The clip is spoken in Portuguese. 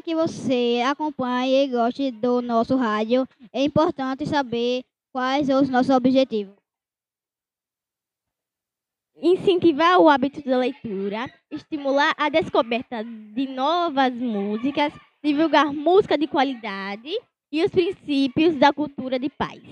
que você acompanhe e goste do nosso rádio, é importante saber quais são os nossos objetivos. Incentivar o hábito da leitura, estimular a descoberta de novas músicas, divulgar música de qualidade e os princípios da cultura de paz.